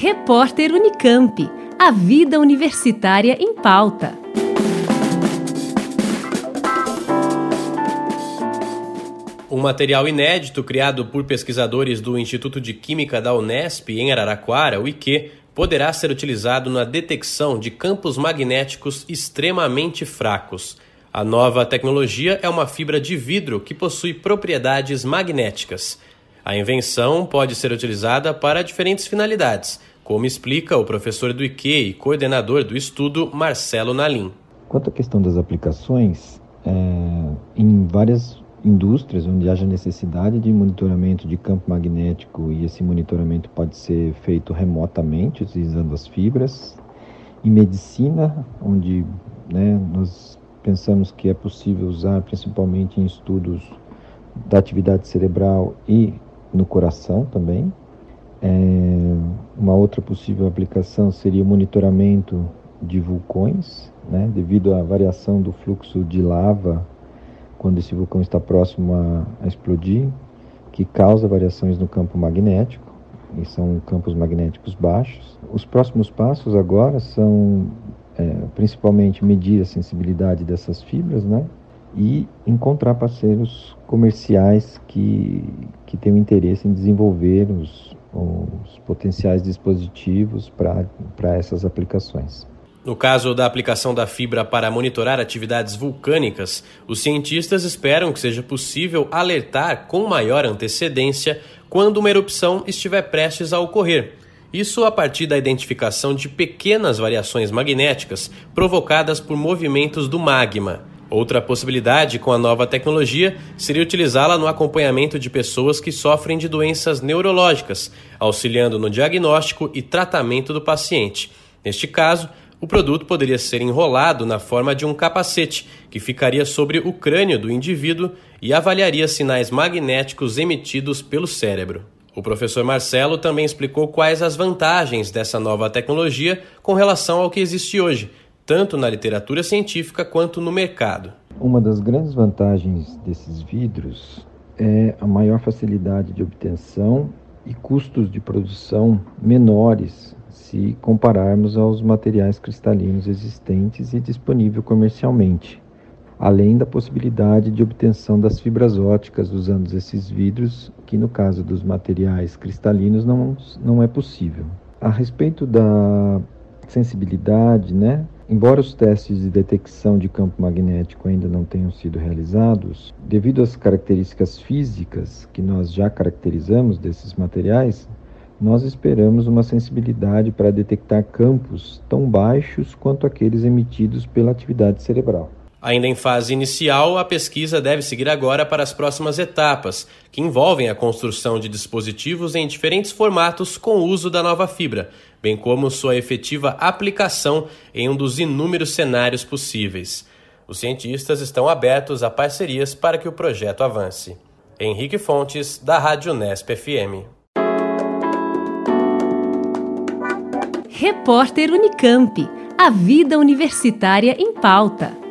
Repórter Unicamp. A vida universitária em pauta. Um material inédito criado por pesquisadores do Instituto de Química da Unesp em Araraquara, o IQ, poderá ser utilizado na detecção de campos magnéticos extremamente fracos. A nova tecnologia é uma fibra de vidro que possui propriedades magnéticas. A invenção pode ser utilizada para diferentes finalidades, como explica o professor do IQ e coordenador do estudo, Marcelo Nalim. Quanto à questão das aplicações, é, em várias indústrias onde haja necessidade de monitoramento de campo magnético e esse monitoramento pode ser feito remotamente utilizando as fibras, em medicina, onde né, nós pensamos que é possível usar principalmente em estudos da atividade cerebral e no coração também, é, uma outra possível aplicação seria o monitoramento de vulcões, né, devido à variação do fluxo de lava quando esse vulcão está próximo a, a explodir, que causa variações no campo magnético, e são campos magnéticos baixos. Os próximos passos agora são é, principalmente medir a sensibilidade dessas fibras, né, e encontrar parceiros comerciais que, que tenham interesse em desenvolver os, os potenciais dispositivos para essas aplicações. No caso da aplicação da fibra para monitorar atividades vulcânicas, os cientistas esperam que seja possível alertar com maior antecedência quando uma erupção estiver prestes a ocorrer. Isso a partir da identificação de pequenas variações magnéticas provocadas por movimentos do magma. Outra possibilidade com a nova tecnologia seria utilizá-la no acompanhamento de pessoas que sofrem de doenças neurológicas, auxiliando no diagnóstico e tratamento do paciente. Neste caso, o produto poderia ser enrolado na forma de um capacete, que ficaria sobre o crânio do indivíduo e avaliaria sinais magnéticos emitidos pelo cérebro. O professor Marcelo também explicou quais as vantagens dessa nova tecnologia com relação ao que existe hoje, tanto na literatura científica quanto no mercado. Uma das grandes vantagens desses vidros é a maior facilidade de obtenção e custos de produção menores se compararmos aos materiais cristalinos existentes e disponível comercialmente, além da possibilidade de obtenção das fibras óticas usando esses vidros, que no caso dos materiais cristalinos não, não é possível. A respeito da sensibilidade, né, Embora os testes de detecção de campo magnético ainda não tenham sido realizados, devido às características físicas que nós já caracterizamos desses materiais, nós esperamos uma sensibilidade para detectar campos tão baixos quanto aqueles emitidos pela atividade cerebral. Ainda em fase inicial, a pesquisa deve seguir agora para as próximas etapas, que envolvem a construção de dispositivos em diferentes formatos com o uso da nova fibra, bem como sua efetiva aplicação em um dos inúmeros cenários possíveis. Os cientistas estão abertos a parcerias para que o projeto avance. Henrique Fontes, da Rádio Nesp FM. Repórter Unicamp. A vida universitária em pauta.